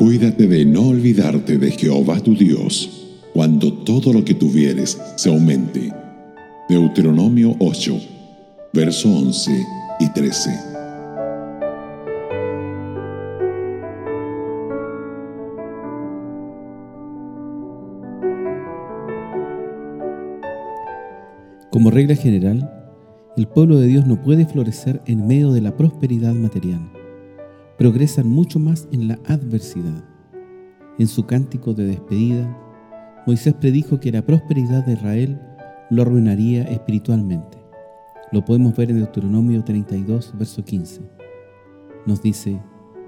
Cuídate de no olvidarte de Jehová tu Dios, cuando todo lo que tuvieres se aumente. Deuteronomio 8, verso 11 y 13. Como regla general, el pueblo de Dios no puede florecer en medio de la prosperidad material. Progresan mucho más en la adversidad. En su cántico de despedida, Moisés predijo que la prosperidad de Israel lo arruinaría espiritualmente. Lo podemos ver en Deuteronomio 32, verso 15. Nos dice,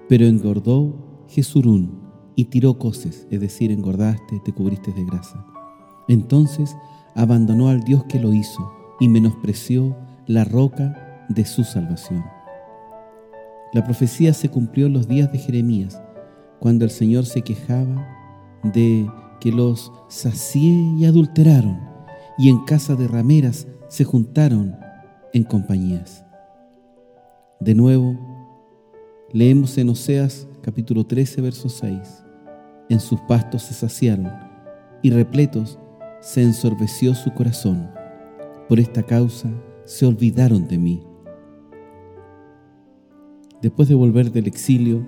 pero engordó Jesurún y tiró coces, es decir, engordaste, te cubriste de grasa. Entonces abandonó al Dios que lo hizo y menospreció la roca de su salvación. La profecía se cumplió en los días de Jeremías, cuando el Señor se quejaba de que los sacié y adulteraron, y en casa de rameras se juntaron en compañías. De nuevo, leemos en Oseas capítulo 13, verso 6. En sus pastos se saciaron, y repletos se ensorbeció su corazón. Por esta causa se olvidaron de mí. Después de volver del exilio,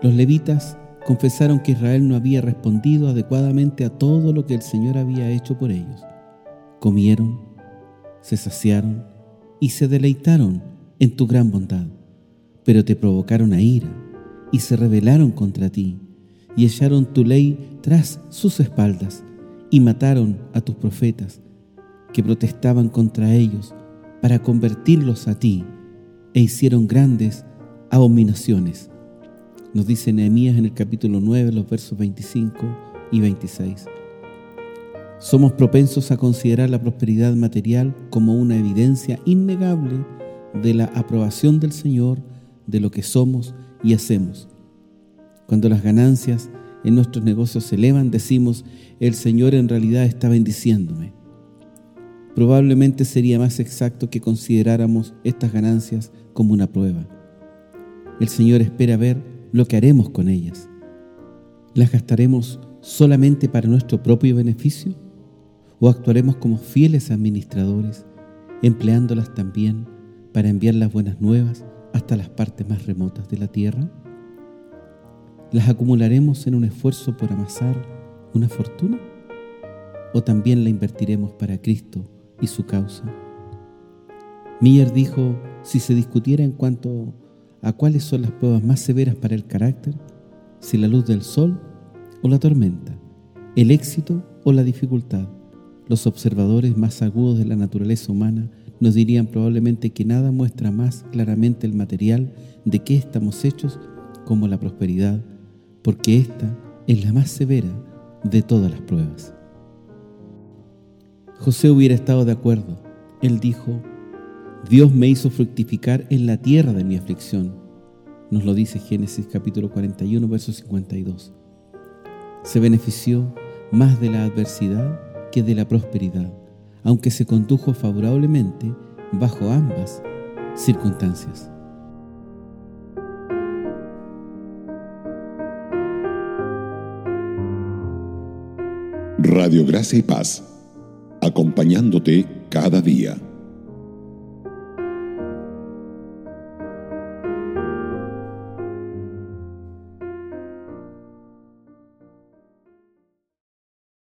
los levitas confesaron que Israel no había respondido adecuadamente a todo lo que el Señor había hecho por ellos. Comieron, se saciaron y se deleitaron en tu gran bondad, pero te provocaron a ira y se rebelaron contra ti y echaron tu ley tras sus espaldas y mataron a tus profetas que protestaban contra ellos para convertirlos a ti e hicieron grandes abominaciones. Nos dice Nehemías en el capítulo 9, los versos 25 y 26. Somos propensos a considerar la prosperidad material como una evidencia innegable de la aprobación del Señor de lo que somos y hacemos. Cuando las ganancias en nuestros negocios se elevan, decimos, el Señor en realidad está bendiciéndome probablemente sería más exacto que consideráramos estas ganancias como una prueba. El Señor espera ver lo que haremos con ellas. ¿Las gastaremos solamente para nuestro propio beneficio? ¿O actuaremos como fieles administradores, empleándolas también para enviar las buenas nuevas hasta las partes más remotas de la tierra? ¿Las acumularemos en un esfuerzo por amasar una fortuna? ¿O también la invertiremos para Cristo y su causa. Miller dijo, si se discutiera en cuanto a cuáles son las pruebas más severas para el carácter, si la luz del sol o la tormenta, el éxito o la dificultad, los observadores más agudos de la naturaleza humana nos dirían probablemente que nada muestra más claramente el material de qué estamos hechos como la prosperidad, porque esta es la más severa de todas las pruebas. José hubiera estado de acuerdo. Él dijo, Dios me hizo fructificar en la tierra de mi aflicción. Nos lo dice Génesis capítulo 41, verso 52. Se benefició más de la adversidad que de la prosperidad, aunque se condujo favorablemente bajo ambas circunstancias. Radio Gracia y Paz acompañándote cada día.